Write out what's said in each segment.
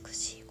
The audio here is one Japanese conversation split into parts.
美しい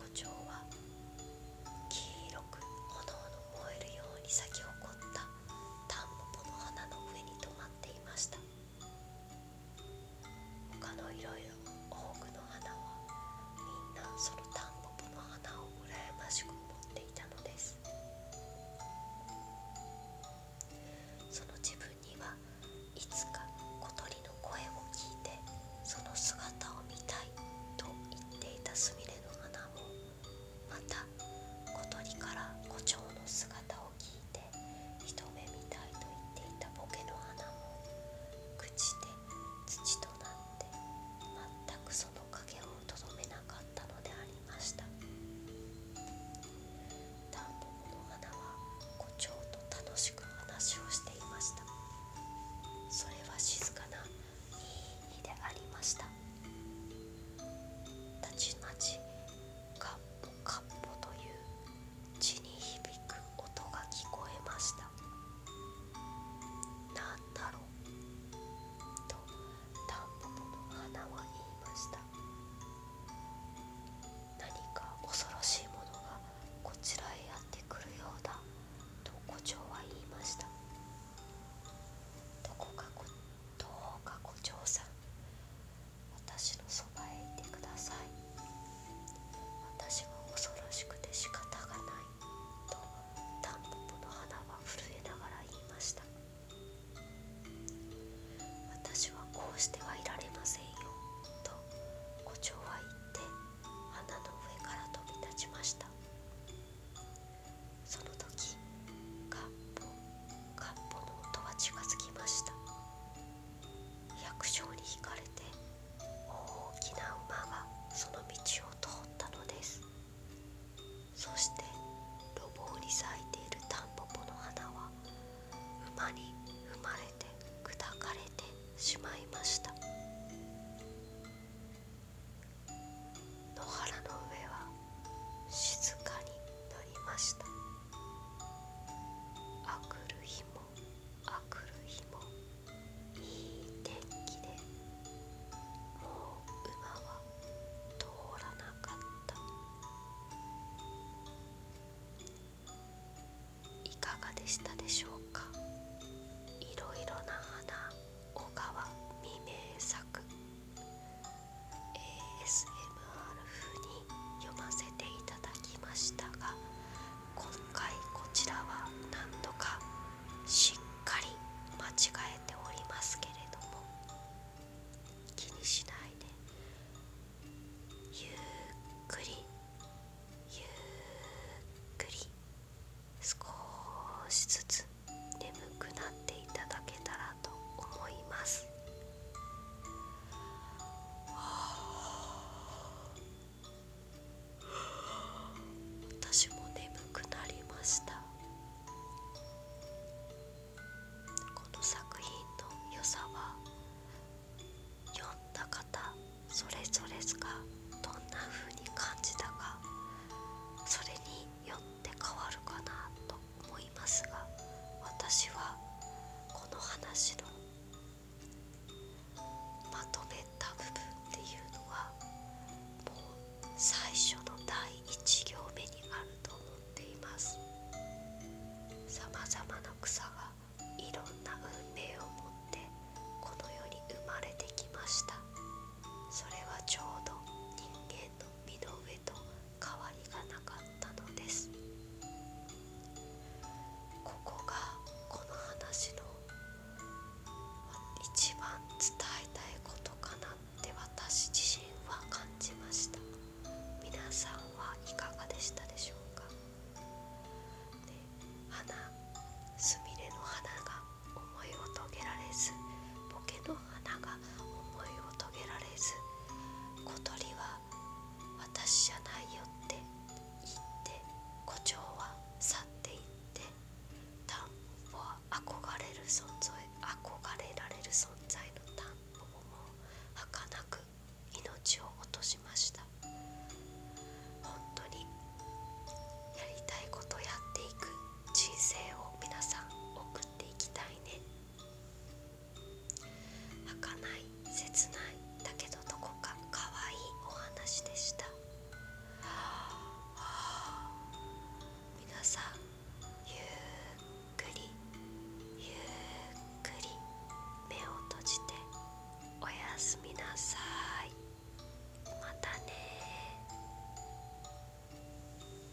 切ない。